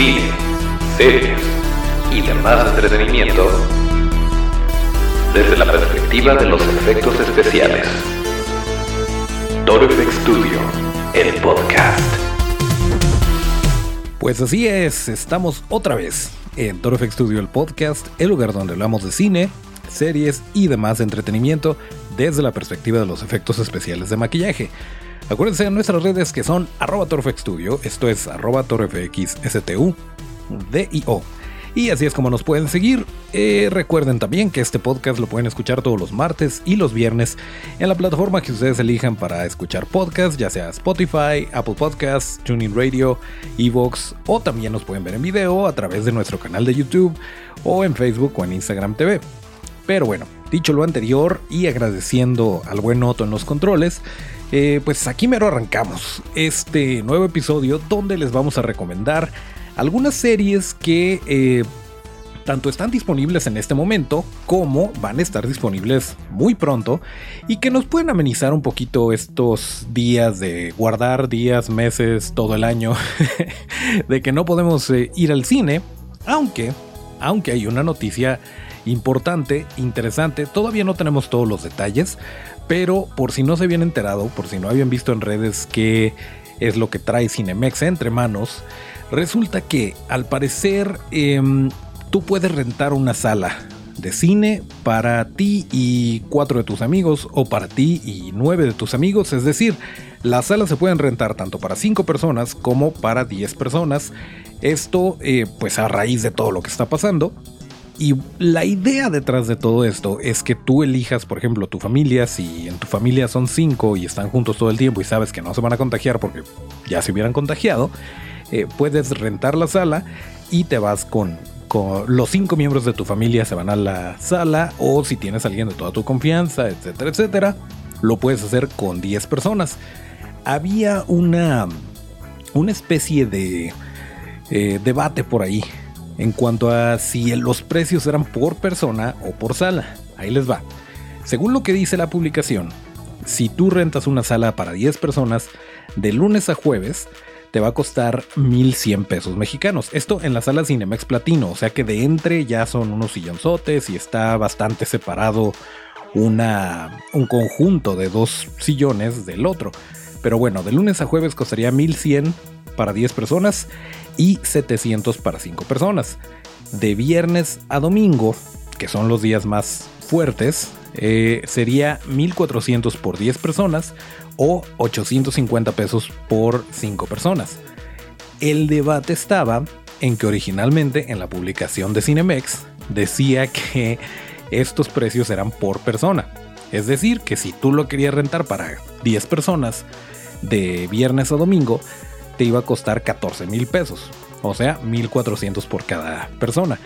cine, series y demás entretenimiento desde la perspectiva de los efectos especiales. Toro Studio, el podcast. Pues así es, estamos otra vez en Toro Studio, el podcast, el lugar donde hablamos de cine, series y demás entretenimiento desde la perspectiva de los efectos especiales de maquillaje. Acuérdense de nuestras redes que son arroba Studio, esto es arroba torofxstu, D-I-O. Y así es como nos pueden seguir. Eh, recuerden también que este podcast lo pueden escuchar todos los martes y los viernes en la plataforma que ustedes elijan para escuchar podcast, ya sea Spotify, Apple Podcasts, Tuning Radio, Evox, o también nos pueden ver en video a través de nuestro canal de YouTube o en Facebook o en Instagram TV. Pero bueno, dicho lo anterior y agradeciendo al buen Otto en los controles, eh, pues aquí mero arrancamos este nuevo episodio donde les vamos a recomendar algunas series que eh, tanto están disponibles en este momento como van a estar disponibles muy pronto y que nos pueden amenizar un poquito estos días de guardar días, meses, todo el año de que no podemos eh, ir al cine, aunque, aunque hay una noticia importante, interesante, todavía no tenemos todos los detalles, pero por si no se habían enterado, por si no habían visto en redes qué es lo que trae Cinemex entre manos, resulta que al parecer em, tú puedes rentar una sala de cine para ti y cuatro de tus amigos o para ti y nueve de tus amigos. Es decir, las salas se pueden rentar tanto para cinco personas como para diez personas. Esto eh, pues a raíz de todo lo que está pasando. Y la idea detrás de todo esto es que tú elijas, por ejemplo, tu familia, si en tu familia son cinco y están juntos todo el tiempo y sabes que no se van a contagiar porque ya se hubieran contagiado, eh, puedes rentar la sala y te vas con, los cinco miembros de tu familia se van a la sala o si tienes a alguien de toda tu confianza, etcétera, etcétera, lo puedes hacer con 10 personas. Había una, una especie de eh, debate por ahí en cuanto a si los precios eran por persona o por sala. Ahí les va. Según lo que dice la publicación, si tú rentas una sala para 10 personas de lunes a jueves, te va a costar 1100 pesos mexicanos. Esto en la sala Cinemex Platino, o sea que de entre ya son unos sillonzotes y está bastante separado una, un conjunto de dos sillones del otro. Pero bueno, de lunes a jueves costaría 1100 para 10 personas y 700 para 5 personas. De viernes a domingo, que son los días más fuertes, eh, sería 1400 por 10 personas o 850 pesos por 5 personas. El debate estaba en que originalmente en la publicación de Cinemex decía que estos precios eran por persona. Es decir, que si tú lo querías rentar para 10 personas de viernes a domingo, te iba a costar 14 mil pesos, o sea, 1400 por cada persona.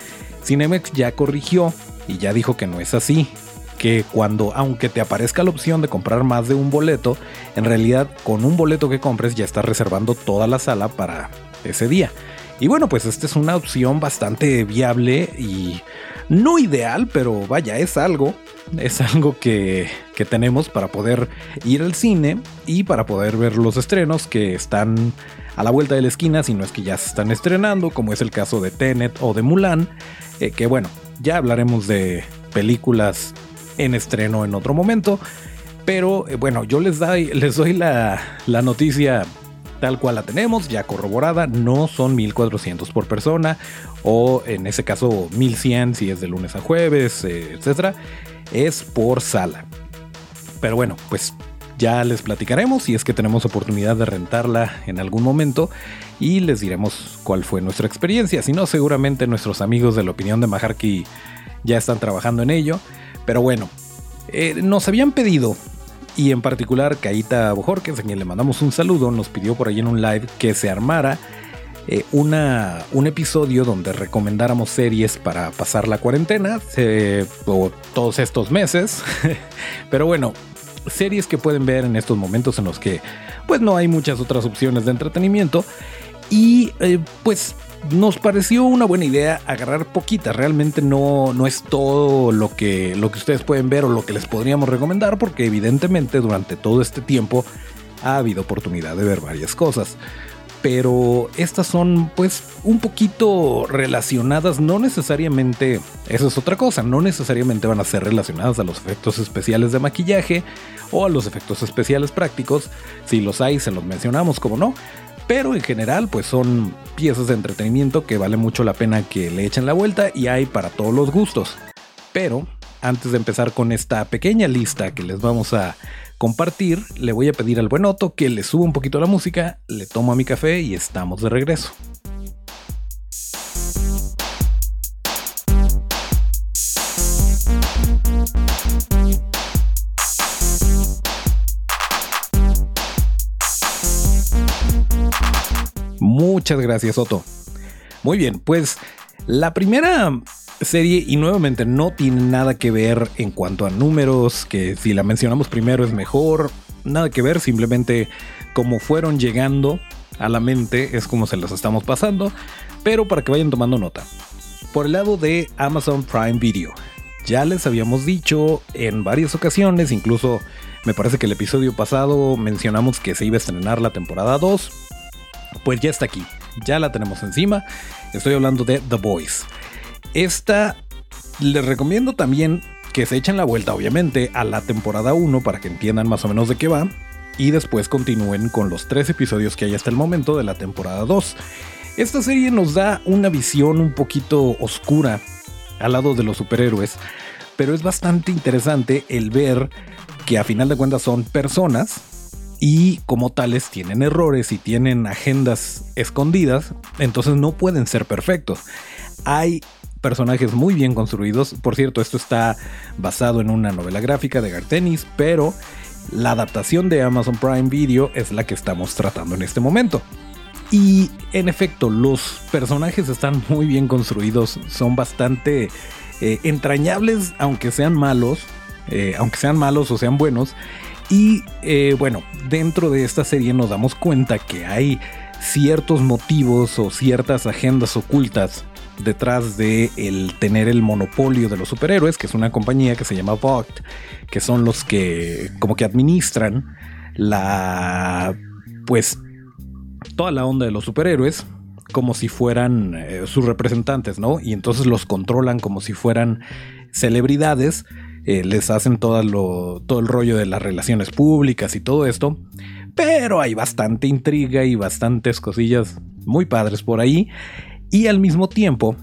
Cinemex ya corrigió y ya dijo que no es así, que cuando, aunque te aparezca la opción de comprar más de un boleto, en realidad con un boleto que compres ya estás reservando toda la sala para ese día. Y bueno, pues esta es una opción bastante viable y no ideal, pero vaya, es algo. Es algo que, que, tenemos para poder ir al cine y para poder ver los estrenos que están a la vuelta de la esquina, si no es que ya se están estrenando, como es el caso de Tenet o de Mulan, eh, que bueno, ya hablaremos de películas en estreno en otro momento, pero eh, bueno, yo les doy, les doy la, la noticia tal cual la tenemos, ya corroborada, no son 1400 por persona, o en ese caso 1100 si es de lunes a jueves, eh, etcétera, es por sala. Pero bueno, pues ya les platicaremos si es que tenemos oportunidad de rentarla en algún momento y les diremos cuál fue nuestra experiencia. Si no, seguramente nuestros amigos de la opinión de Maharki ya están trabajando en ello. Pero bueno, eh, nos habían pedido, y en particular Kaita Bojorques, a quien le mandamos un saludo, nos pidió por ahí en un live que se armara eh, una, un episodio donde recomendáramos series para pasar la cuarentena eh, o todos estos meses. Pero bueno, series que pueden ver en estos momentos en los que pues no hay muchas otras opciones de entretenimiento y eh, pues nos pareció una buena idea agarrar poquitas. Realmente no, no es todo lo que, lo que ustedes pueden ver o lo que les podríamos recomendar, porque evidentemente durante todo este tiempo ha habido oportunidad de ver varias cosas. pero estas son pues un poquito relacionadas, no necesariamente, eso es otra cosa, no necesariamente van a ser relacionadas a los efectos especiales de maquillaje o a los efectos especiales prácticos, si los hay se los mencionamos como no, pero en general pues son piezas de entretenimiento que vale mucho la pena que le echen la vuelta y hay para todos los gustos. Pero antes de empezar con esta pequeña lista que les vamos a compartir, le voy a pedir al buen Otto que le suba un poquito la música, le tomo a mi café y estamos de regreso. Muchas gracias, Otto. Muy bien, pues la primera serie y nuevamente no tiene nada que ver en cuanto a números, que si la mencionamos primero es mejor, nada que ver, simplemente como fueron llegando a la mente es como se las estamos pasando, pero para que vayan tomando nota. Por el lado de Amazon Prime Video, ya les habíamos dicho en varias ocasiones, incluso me parece que el episodio pasado mencionamos que se iba a estrenar la temporada 2, pues ya está aquí, ya la tenemos encima, estoy hablando de The Boys. Esta les recomiendo también que se echen la vuelta, obviamente, a la temporada 1 para que entiendan más o menos de qué va. Y después continúen con los tres episodios que hay hasta el momento de la temporada 2. Esta serie nos da una visión un poquito oscura al lado de los superhéroes, pero es bastante interesante el ver que a final de cuentas son personas y como tales tienen errores y tienen agendas escondidas, entonces no pueden ser perfectos. Hay personajes muy bien construidos. Por cierto, esto está basado en una novela gráfica de Gartenis, pero la adaptación de Amazon Prime Video es la que estamos tratando en este momento. Y en efecto, los personajes están muy bien construidos, son bastante eh, entrañables, aunque sean malos, eh, aunque sean malos o sean buenos. Y eh, bueno, dentro de esta serie nos damos cuenta que hay ciertos motivos o ciertas agendas ocultas detrás de el tener el monopolio de los superhéroes, que es una compañía que se llama Vogt, que son los que como que administran la pues toda la onda de los superhéroes como si fueran eh, sus representantes, ¿no? Y entonces los controlan como si fueran celebridades, eh, les hacen todo, el rollo de las relaciones públicas y todo esto, pero hay bastante intriga y bastantes cosillas muy padres por ahí. Y al mismo tiempo,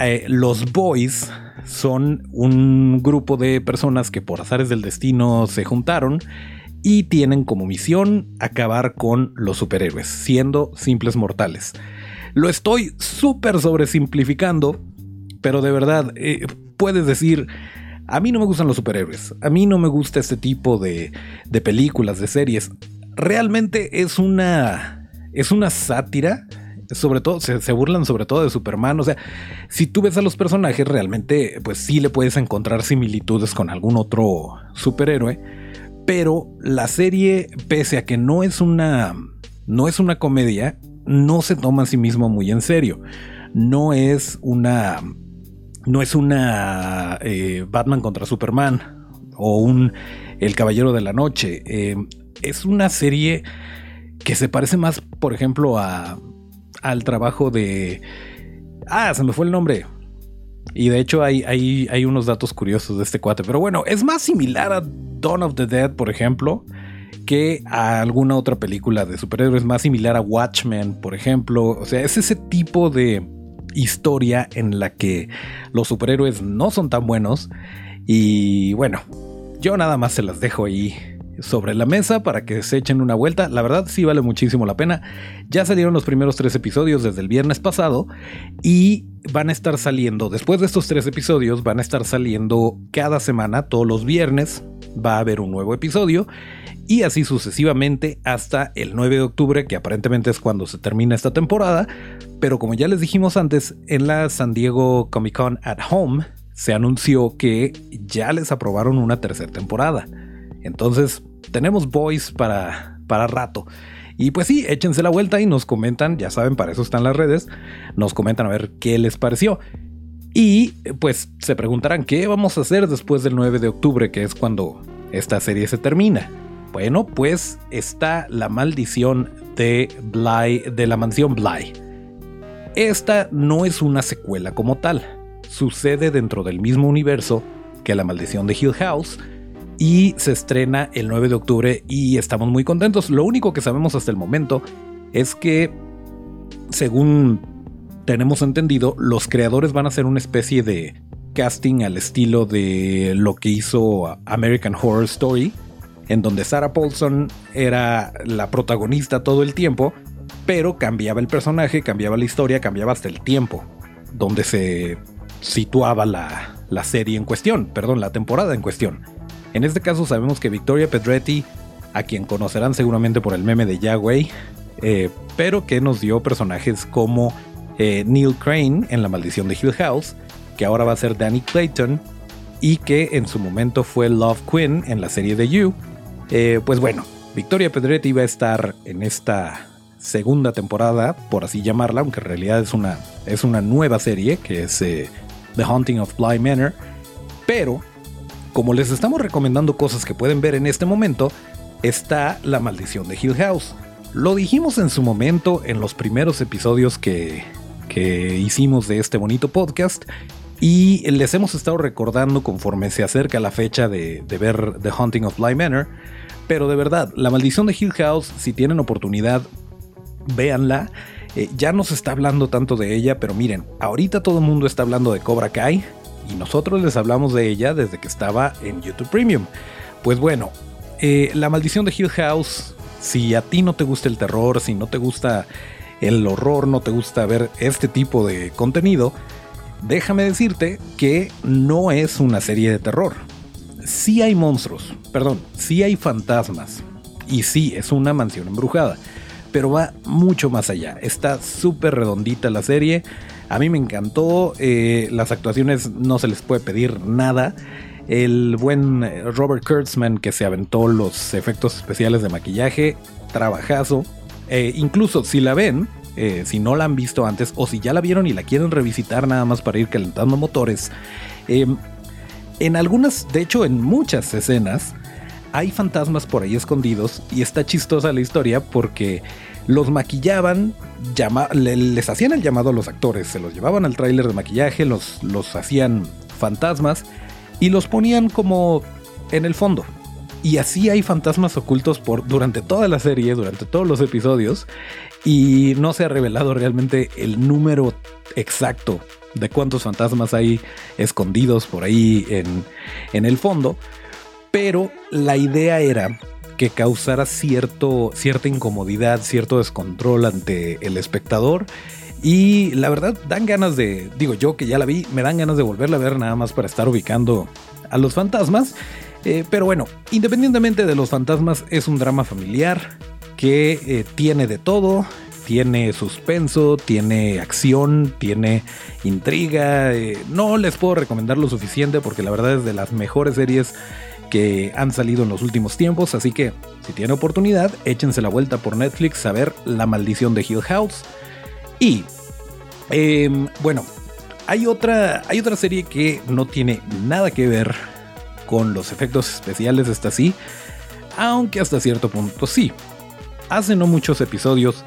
eh, los boys son un grupo de personas que por azares del destino se juntaron y tienen como misión acabar con los superhéroes, siendo simples mortales. Lo estoy súper sobresimplificando, pero de verdad, eh, puedes decir, a mí no me gustan los superhéroes, a mí no me gusta este tipo de, de películas, de series. Realmente es una, es una sátira sobre todo, se, burlan sobre todo de Superman. O sea, si tú ves a los personajes, realmente, pues sí le puedes encontrar similitudes con algún otro superhéroe. Pero la serie, pese a que no es una. no es una comedia, no se toma a sí mismo muy en serio. No es una. No es una eh, Batman contra Superman o un El Caballero de la Noche. Eh, es una serie que se parece más, por ejemplo, a al trabajo de... Ah, se me fue el nombre. Y de hecho hay, hay, hay unos datos curiosos de este cuate. Pero bueno, es más similar a Dawn of the Dead, por ejemplo, que a alguna otra película de superhéroes. Más similar a Watchmen, por ejemplo. O sea, es ese tipo de historia en la que los superhéroes no son tan buenos. Y bueno, yo nada más se las dejo ahí sobre la mesa para que se echen una vuelta. La verdad sí vale muchísimo la pena. Ya salieron los primeros tres episodios desde el viernes pasado y van a estar saliendo, después de estos tres episodios, van a estar saliendo cada semana, todos los viernes va a haber un nuevo episodio y así sucesivamente hasta el 9 de octubre, que aparentemente es cuando se termina esta temporada. Pero como ya les dijimos antes, en la San Diego Comic Con at Home se anunció que ya les aprobaron una tercera temporada. Entonces, tenemos boys para, para rato. Y pues sí, échense la vuelta y nos comentan, ya saben, para eso están las redes, nos comentan a ver qué les pareció. Y pues se preguntarán, ¿qué vamos a hacer después del 9 de octubre, que es cuando esta serie se termina? Bueno, pues está La Maldición de Bly, de la mansión Bly. Esta no es una secuela como tal, sucede dentro del mismo universo que La Maldición de Hill House y se estrena el 9 de octubre y estamos muy contentos. Lo único que sabemos hasta el momento es que, según tenemos entendido, los creadores van a hacer una especie de casting al estilo de lo que hizo American Horror Story, en donde Sarah Paulson era la protagonista todo el tiempo, pero cambiaba el personaje, cambiaba la historia, cambiaba hasta el tiempo donde se situaba la, la serie en cuestión, perdón, la temporada en cuestión. En este caso sabemos que Victoria Pedretti, a quien conocerán seguramente por el meme de Yahweh, eh, pero que nos dio personajes como eh, Neil Crane en La Maldición de Hill House, que ahora va a ser Danny Clayton, y que en su momento fue Love Quinn en la serie de You. Eh, pues bueno, Victoria Pedretti va a estar en esta segunda temporada, por así llamarla, aunque en realidad es una, es una nueva serie que es The Haunting of Bly Manor. Pero, como les estamos recomendando cosas que pueden ver en este momento, está La Maldición de Hill House. Lo dijimos en su momento en los primeros episodios que, que hicimos de este bonito podcast y les hemos estado recordando conforme se acerca la fecha de, ver The Haunting of Bly Manor. Pero de verdad, La Maldición de Hill House, si tienen oportunidad, véanla. Eh, ya no se está hablando tanto de ella, pero miren, ahorita todo el mundo está hablando de Cobra Kai y nosotros les hablamos de ella desde que estaba en YouTube Premium. Pues bueno, eh, La Maldición de Hill House, si a ti no te gusta el terror, si no te gusta el horror, no te gusta ver este tipo de contenido, déjame decirte que no es una serie de terror. Sí hay monstruos, perdón, sí hay fantasmas. Y sí, es una mansión embrujada pero va mucho más allá. Está súper redondita la serie. A mí me encantó. Eh, las actuaciones no se les puede pedir nada. El buen Robert Kurtzman que se aventó los efectos especiales de maquillaje, trabajazo. Eh, incluso si la ven, eh, si no la han visto antes o si ya la vieron y la quieren revisitar nada más para ir calentando motores, en algunas, de hecho en muchas escenas, hay fantasmas por ahí escondidos y está chistosa la historia porque los maquillaban, les hacían el llamado a los actores, se los llevaban al tráiler de maquillaje, los, los hacían fantasmas y los ponían como en el fondo. Y así hay fantasmas ocultos por, durante toda la serie, durante todos los episodios, y no se ha revelado realmente el número exacto de cuántos fantasmas hay escondidos por ahí en, en el fondo pero la idea era que causara cierto, cierta incomodidad, cierto descontrol ante el espectador. Y la verdad, dan ganas de, digo yo que ya la vi, me dan ganas de volverla a ver nada más para estar ubicando a los fantasmas. Eh, pero bueno, independientemente de los fantasmas, es un drama familiar que eh, tiene de todo. Tiene suspenso, tiene acción, tiene intriga. Eh, no les puedo recomendar lo suficiente porque la verdad es de las mejores series que han salido en los últimos tiempos, así que si tienen oportunidad, échense la vuelta por Netflix a ver La maldición de Hill House. Y em, bueno, hay otra, hay otra serie que no tiene nada que ver con los efectos especiales, esta sí, aunque hasta cierto punto sí. Hace no muchos episodios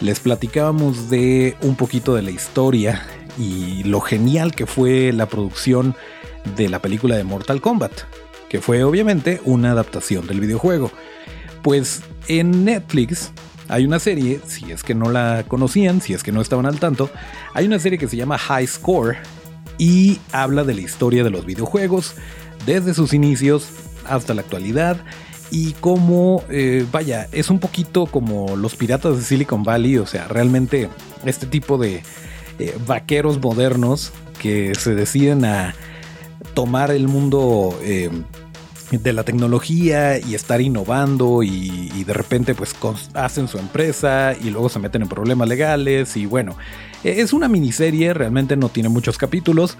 les platicábamos de un poquito de la historia y lo genial que fue la producción de la película de Mortal Kombat que fue obviamente una adaptación del videojuego. Pues en Netflix hay una serie, si es que no la conocían, si es que no estaban al tanto, hay una serie que se llama High Score y habla de la historia de los videojuegos desde sus inicios hasta la actualidad y cómo, eh, vaya, es un poquito como los piratas de Silicon Valley, o sea, realmente este tipo de eh, vaqueros modernos que se deciden a tomar el mundo eh, de la tecnología y estar innovando y, de repente pues hacen su empresa y luego se meten en problemas legales y bueno, e-, es una miniserie, realmente no tiene muchos capítulos,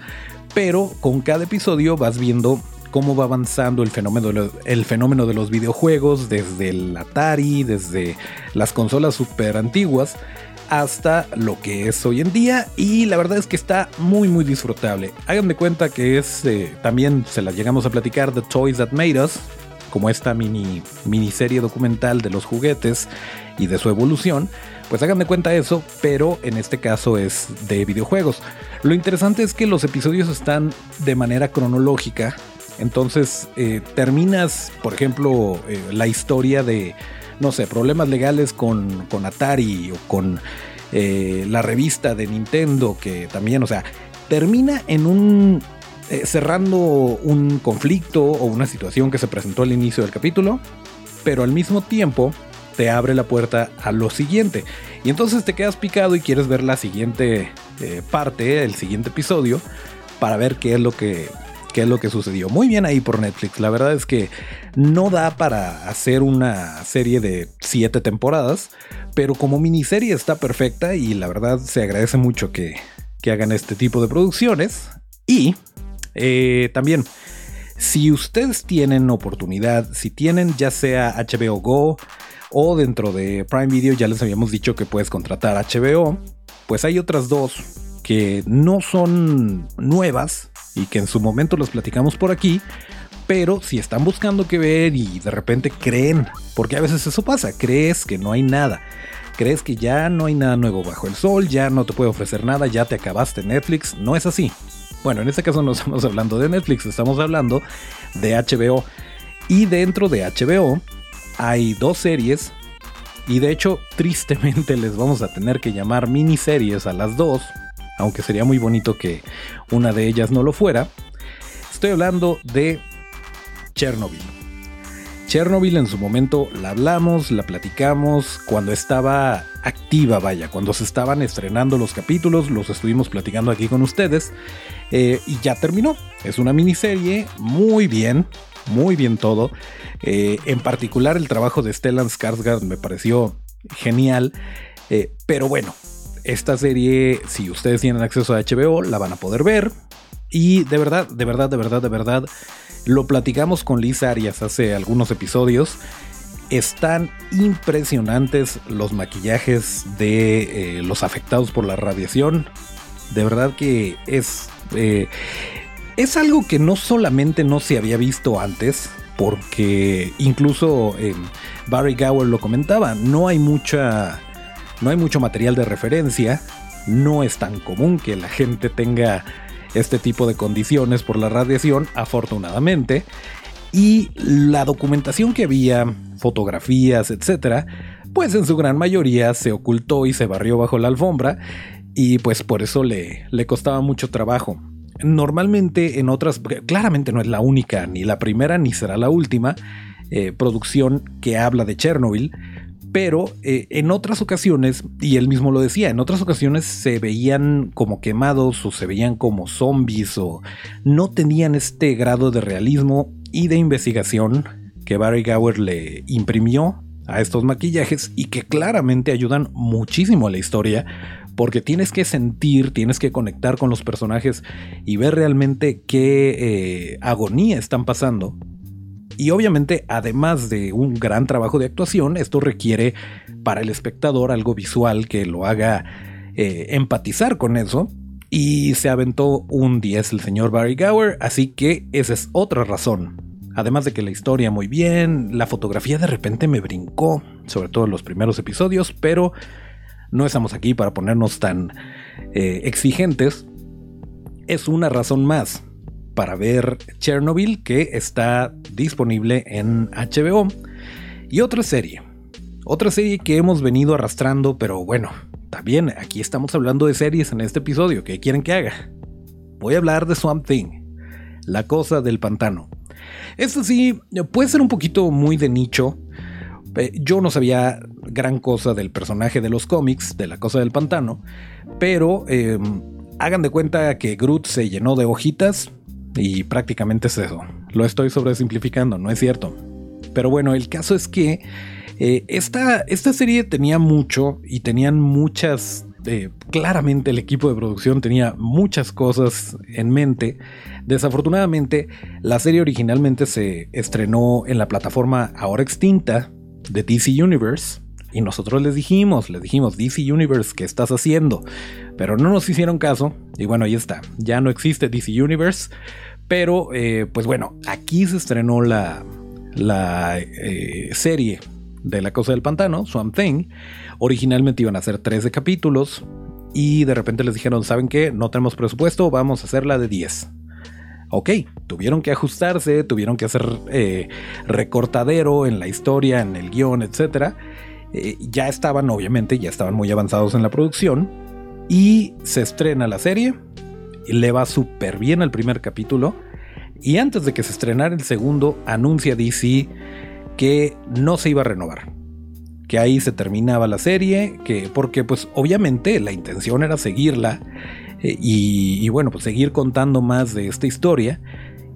pero con cada episodio vas viendo cómo va avanzando el fenómeno, el fenómeno de los videojuegos desde el Atari, desde las consolas super antiguas hasta lo que es hoy en día y la verdad es que está muy muy disfrutable. Hagan de cuenta que es eh, también se las llegamos a platicar The Toys That Made Us, como esta mini miniserie documental de los juguetes y de su evolución, pues hagan de cuenta eso, pero en este caso es de videojuegos. Lo interesante es que los episodios están de manera cronológica, entonces eh, terminas, por ejemplo, eh, la historia de, no sé, problemas legales con, con Atari o con eh, la revista de Nintendo, que también, o sea, termina en un... cerrando un conflicto o una situación que se presentó al inicio del capítulo, pero al mismo tiempo te abre la puerta a lo siguiente. Y entonces te quedas picado y quieres ver la siguiente eh, parte, el siguiente episodio, para ver qué es lo que qué es lo que sucedió. Muy bien ahí por Netflix. La verdad es que no da para hacer una serie de siete temporadas, pero como miniserie está perfecta y la verdad se agradece mucho que, que hagan este tipo de producciones. Y eh, también, si ustedes tienen oportunidad, si tienen ya sea HBO Go, o dentro de Prime Video ya les habíamos dicho que puedes contratar HBO, pues hay otras dos que no son nuevas y que en su momento las platicamos por aquí, pero si están buscando qué ver y de repente creen, porque a veces eso pasa, crees que no hay nada. Crees que ya no hay nada nuevo bajo el sol, ya no te puede ofrecer nada, ya te acabaste Netflix. No es así. Bueno, en este caso no estamos hablando de Netflix, estamos hablando de HBO. Y dentro de HBO hay dos series y de hecho tristemente les vamos a tener que llamar miniseries a las dos, aunque sería muy bonito que una de ellas no lo fuera. Estoy hablando de Chernobyl. Chernobyl en su momento la hablamos, la platicamos cuando estaba activa, vaya, cuando se estaban estrenando los capítulos, los estuvimos platicando aquí con ustedes eh, y ya terminó. Es una miniserie muy bien, muy bien todo. Eh, en particular el trabajo de Stellan Skarsgård me pareció genial. Eh, pero bueno, esta serie, si ustedes tienen acceso a HBO, la van a poder ver. Y de verdad, de verdad, de verdad, de verdad, lo platicamos con Liz Arias hace algunos episodios. Están impresionantes los maquillajes de eh, los afectados por la radiación. De verdad que es es algo que no solamente no se había visto antes, porque incluso eh, Barry Gower lo comentaba, no hay mucha no hay mucho material de referencia, no es tan común que la gente tenga este tipo de condiciones por la radiación, afortunadamente, y la documentación que había, fotografías, etcétera, pues en su gran mayoría se ocultó y se barrió bajo la alfombra y pues por eso le, le costaba mucho trabajo. Normalmente en otras, claramente no es la única, ni la primera, ni será la última eh, producción que habla de Chernobyl, pero eh, en otras ocasiones, y él mismo lo decía, en otras ocasiones se veían como quemados o se veían como zombies o no tenían este grado de realismo y de investigación que Barry Gower le imprimió a estos maquillajes y que claramente ayudan muchísimo a la historia porque tienes que sentir, tienes que conectar con los personajes y ver realmente qué eh, agonía están pasando. Y obviamente, además de un gran trabajo de actuación, esto requiere para el espectador algo visual que lo haga eh, empatizar con eso. Y se aventó un 10 el señor Barry Gower, así que esa es otra razón. Además de que la historia muy bien, la fotografía de repente me brincó, sobre todo en los primeros episodios, pero no estamos aquí para ponernos tan eh, exigentes. Es una razón más para ver Chernobyl que está disponible en HBO. Y otra serie. Otra serie que hemos venido arrastrando, pero bueno, también aquí estamos hablando de series en este episodio. ¿Qué quieren que haga? Voy a hablar de Swamp Thing, la cosa del pantano. Esto sí, puede ser un poquito muy de nicho, eh, yo no sabía gran cosa del personaje de los cómics, de la cosa del pantano, pero em, hagan de cuenta que Groot se llenó de hojitas y prácticamente es eso. Lo estoy sobresimplificando, no es cierto. Pero bueno, el caso es que eh, esta, esta serie tenía mucho y tenían muchas eh, claramente el equipo de producción tenía muchas cosas en mente. Desafortunadamente, la serie originalmente se estrenó en la plataforma ahora extinta de DC Universe. Y nosotros les dijimos, les dijimos, DC Universe, ¿qué estás haciendo? Pero no nos hicieron caso. Y bueno, ahí está. Ya no existe DC Universe. Pero, eh, pues bueno, aquí se estrenó la, la eh, serie de La Cosa del Pantano, Swamp Thing. Originalmente iban a ser 13 capítulos y de repente les dijeron, ¿saben qué? No tenemos presupuesto, vamos a hacerla de 10. Ok, tuvieron que ajustarse, tuvieron que hacer eh, recortadero en la historia, en el guion, etc. Eh, ya estaban, obviamente, ya estaban muy avanzados en la producción. Y se estrena la serie. Y le va súper bien al primer capítulo. Y antes de que se estrenara el segundo, anuncia DC que no se iba a renovar. Que ahí se terminaba la serie, que porque pues obviamente la intención era seguirla eh, y, bueno, pues seguir contando más de esta historia.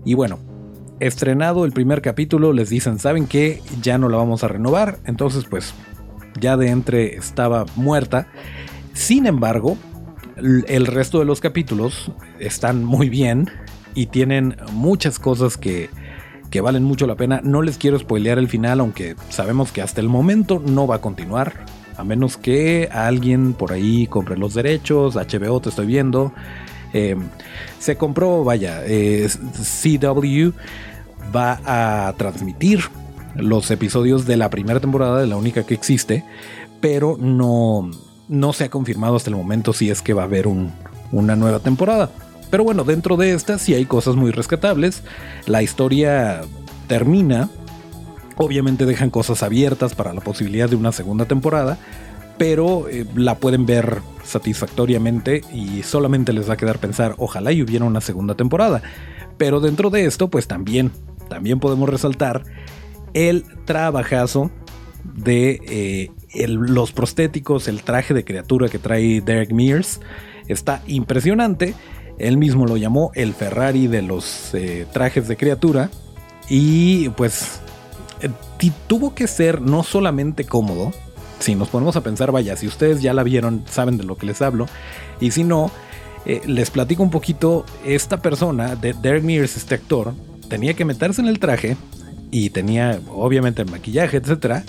Y bueno, estrenado el primer capítulo, les dicen, ¿saben qué? Ya no la vamos a renovar. Entonces pues ya de entre estaba muerta. Sin embargo, el resto de los capítulos están muy bien y tienen muchas cosas que, que valen mucho la pena. No les quiero spoilear el final, aunque sabemos que hasta el momento no va a continuar. A menos que alguien por ahí compre los derechos, HBO te estoy viendo. Em, se compró, vaya, CW va a transmitir los episodios de la primera temporada, de la única que existe, pero no, no se ha confirmado hasta el momento si es que va a haber una nueva temporada. Pero bueno, dentro de esta sí hay cosas muy rescatables. La historia termina. Obviamente dejan cosas abiertas para la posibilidad de una segunda temporada. Pero eh, la pueden ver satisfactoriamente y solamente les va a quedar pensar, ojalá y hubiera una segunda temporada. Pero dentro de esto, pues también, también podemos resaltar el trabajazo de eh, los prostéticos, el traje de criatura que trae Derek Mears. Está impresionante. Él mismo lo llamó el Ferrari de los eh, trajes de criatura. Y pues eh, tuvo que ser no solamente cómodo. Si nos ponemos a pensar, vaya, si ustedes ya la vieron, saben de lo que les hablo. Y si no, les platico un poquito. Esta persona, de Derek Mears, este actor, tenía que meterse en el traje, y tenía obviamente el maquillaje, etcétera,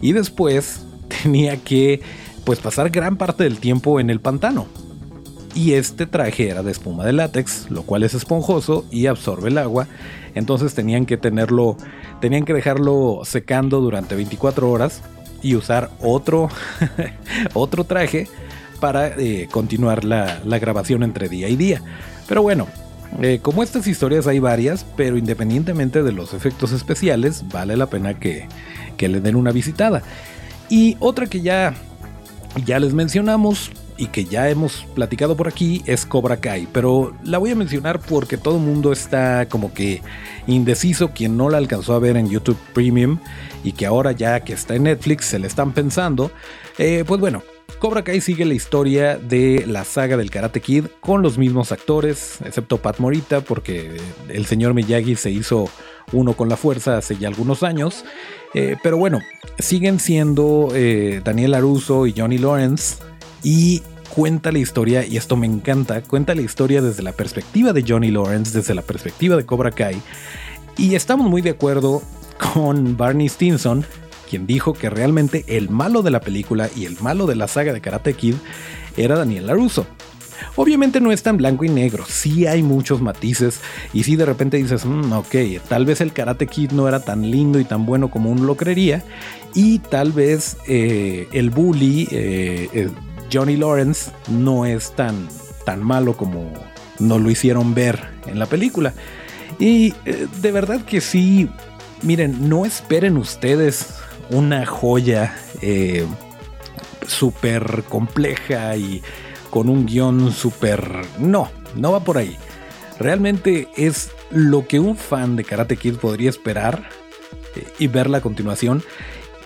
y después tenía que pues pasar gran parte del tiempo en el pantano. Y este traje era de espuma de látex, lo cual es esponjoso y absorbe el agua. Entonces tenían que tenerlo, tenían que dejarlo secando durante 24 horas y usar otro, otro traje para eh, continuar la, la grabación entre día y día. Pero bueno, eh, como estas historias hay varias, pero independientemente de los efectos especiales, vale la pena que, le den una visitada. Y otra que ya, ya les mencionamos y que ya hemos platicado por aquí es Cobra Kai, pero la voy a mencionar porque todo el mundo está como que indeciso, quien no la alcanzó a ver en YouTube Premium y que ahora ya que está en Netflix se le están pensando, eh, pues bueno, Cobra Kai sigue la historia de la saga del Karate Kid con los mismos actores, excepto Pat Morita, porque el señor Miyagi se hizo uno con la fuerza hace ya algunos años. Eh, pero bueno, siguen siendo eh, Daniel Aruso y Johnny Lawrence y cuenta la historia, y esto me encanta, cuenta la historia desde la perspectiva de Johnny Lawrence, desde la perspectiva de Cobra Kai. Y estamos muy de acuerdo con Barney Stinson, quien dijo que realmente el malo de la película y el malo de la saga de Karate Kid era Daniel LaRusso. Obviamente no es tan blanco y negro, sí hay muchos matices y si de repente dices, mm, ok, tal vez el Karate Kid no era tan lindo y tan bueno como uno lo creería y tal vez eh, el bully eh, eh, Johnny Lawrence no es tan, tan malo como nos lo hicieron ver en la película. Y de verdad que sí, miren, no esperen ustedes una joya eh, súper compleja y con un guion súper... No, no va por ahí. Realmente es lo que un fan de Karate Kid podría esperar eh, y verla a continuación.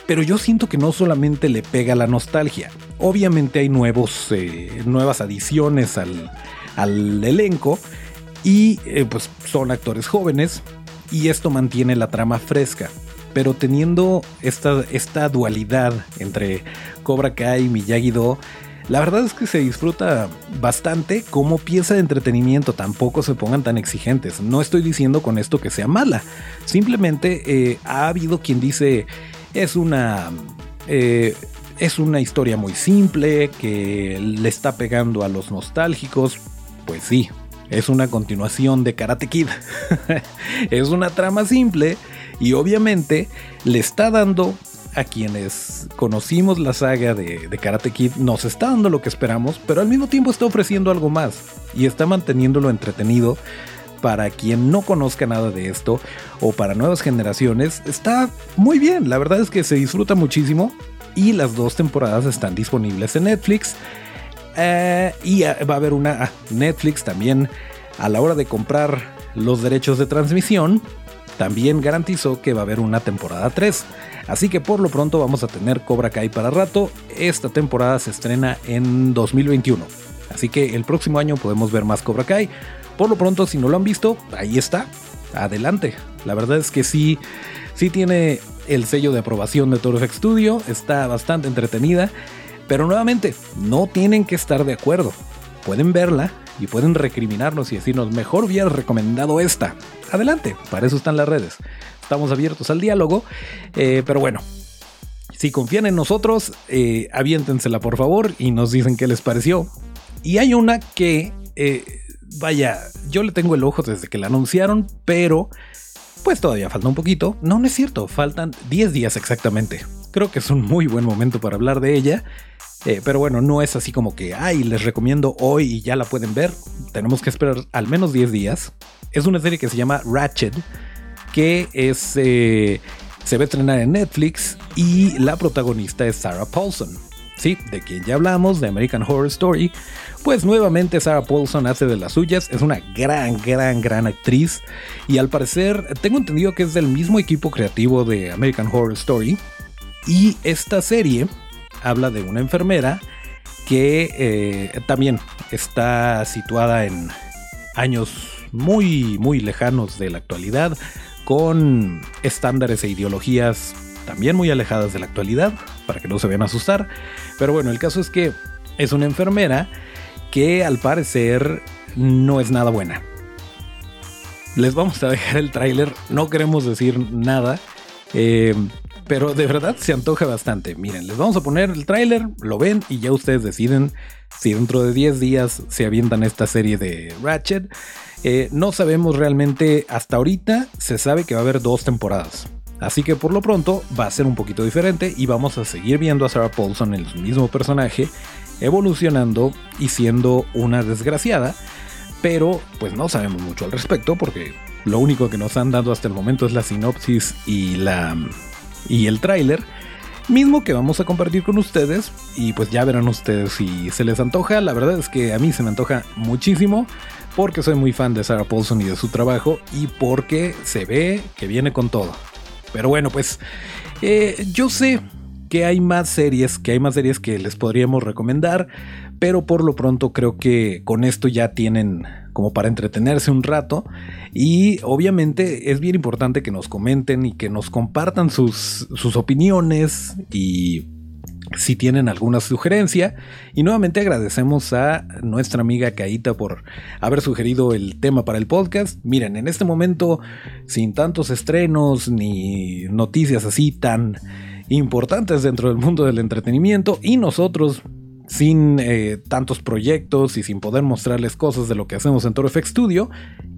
Pero yo siento que no solamente le pega la nostalgia. Obviamente hay nuevos, eh, nuevas adiciones al, al elenco y pues son actores jóvenes y esto mantiene la trama fresca pero teniendo esta, esta dualidad entre Cobra Kai y Miyagi-Do, la verdad es que se disfruta bastante como pieza de entretenimiento, tampoco se pongan tan exigentes. No estoy diciendo con esto que sea mala, simplemente eh, ha habido quien dice es una... Eh, es una historia muy simple que le está pegando a los nostálgicos. Pues sí, es una continuación de Karate Kid. es una trama simple y obviamente le está dando a quienes conocimos la saga de, Karate Kid nos está dando lo que esperamos, pero al mismo tiempo está ofreciendo algo más y está manteniéndolo entretenido para quien no conozca nada de esto o para nuevas generaciones. Está muy bien, la verdad es que se disfruta muchísimo y las dos temporadas están disponibles en Netflix. Eh, y va a haber una ah, Netflix también a la hora de comprar los derechos de transmisión. También garantizó que va a haber una temporada 3. Así que por lo pronto vamos a tener Cobra Kai para rato. Esta temporada se estrena en 2021. Así que el próximo año podemos ver más Cobra Kai. Por lo pronto, si no lo han visto, ahí está. Adelante. La verdad es que sí, sí tiene el sello de aprobación de Toro Studio. Está bastante entretenida. Pero nuevamente, no tienen que estar de acuerdo. Pueden verla y pueden recriminarnos y decirnos, mejor hubiera recomendado esta. Adelante, para eso están las redes. Estamos abiertos al diálogo. Eh, pero bueno, si confían en nosotros, eh, aviéntensela por favor y nos dicen qué les pareció. Y hay una que, eh, vaya, yo le tengo el ojo desde que la anunciaron, pero pues todavía falta un poquito. No, no es cierto, faltan 10 días exactamente. Creo que es un muy buen momento para hablar de ella. Eh, pero bueno, no es así como que, ay, les recomiendo hoy y ya la pueden ver. Tenemos que esperar al menos 10 días. Es una serie que se llama Ratchet, que es, eh, se va a estrenar en Netflix y la protagonista es Sarah Paulson. Sí, de quien ya hablamos, de American Horror Story. Pues nuevamente Sarah Paulson hace de las suyas, es una gran, gran, gran actriz y al parecer tengo entendido que es del mismo equipo creativo de American Horror Story. Y esta serie habla de una enfermera que eh, también está situada en años muy, muy lejanos de la actualidad, con estándares e ideologías también muy alejadas de la actualidad, para que no se vean asustar. Pero bueno, el caso es que es una enfermera que al parecer no es nada buena. Les vamos a dejar el tráiler, no queremos decir nada. Eh, pero de verdad se antoja bastante. Miren, les vamos a poner el tráiler, lo ven y ya ustedes deciden si dentro de 10 días se avientan esta serie de Ratchet. Eh, no sabemos realmente hasta ahorita, se sabe que va a haber dos temporadas. Así que por lo pronto va a ser un poquito diferente y vamos a seguir viendo a Sarah Paulson en su mismo personaje, evolucionando y siendo una desgraciada. Pero pues no sabemos mucho al respecto porque lo único que nos han dado hasta el momento es la sinopsis y la y el tráiler, mismo que vamos a compartir con ustedes y pues ya verán ustedes si se les antoja, la verdad es que a mí se me antoja muchísimo porque soy muy fan de Sarah Paulson y de su trabajo y porque se ve que viene con todo. Pero bueno, pues eh, yo sé que hay más series, que hay más series que les podríamos recomendar, pero por lo pronto creo que con esto ya tienen como para entretenerse un rato y obviamente es bien importante que nos comenten y que nos compartan sus, sus opiniones y si tienen alguna sugerencia. Y nuevamente agradecemos a nuestra amiga Caita por haber sugerido el tema para el podcast. Miren, en este momento, sin tantos estrenos ni noticias así tan importantes dentro del mundo del entretenimiento, y nosotros sin eh, tantos proyectos y sin poder mostrarles cosas de lo que hacemos en Toro FX Studio,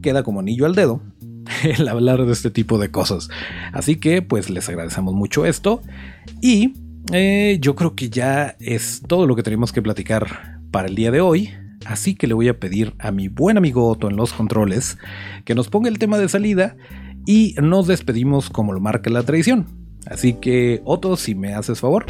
queda como anillo al dedo el hablar de este tipo de cosas. Así que pues les agradecemos mucho esto y eh, yo creo que ya es todo lo que tenemos que platicar para el día de hoy. Así que le voy a pedir a mi buen amigo Otto en los controles que nos ponga el tema de salida y nos despedimos como lo marca la tradición. Así que Otto, si me haces favor.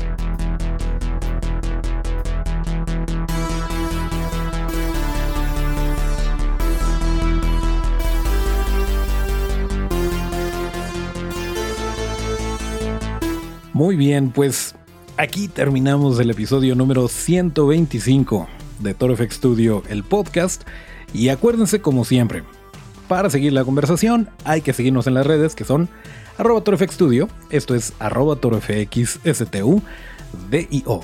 Muy bien, pues aquí terminamos el episodio número 125 de Toro FX Studio, el podcast. Y acuérdense, como siempre, para seguir la conversación hay que seguirnos en las redes que son arroba Studio, esto es arroba torofxstu, D-I-O.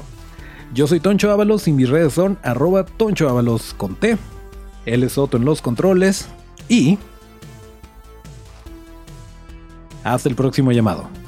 Yo soy Toncho Ábalos y mis redes son arroba Toncho Ábalos con T. Es Soto en los controles y... Hasta el próximo llamado.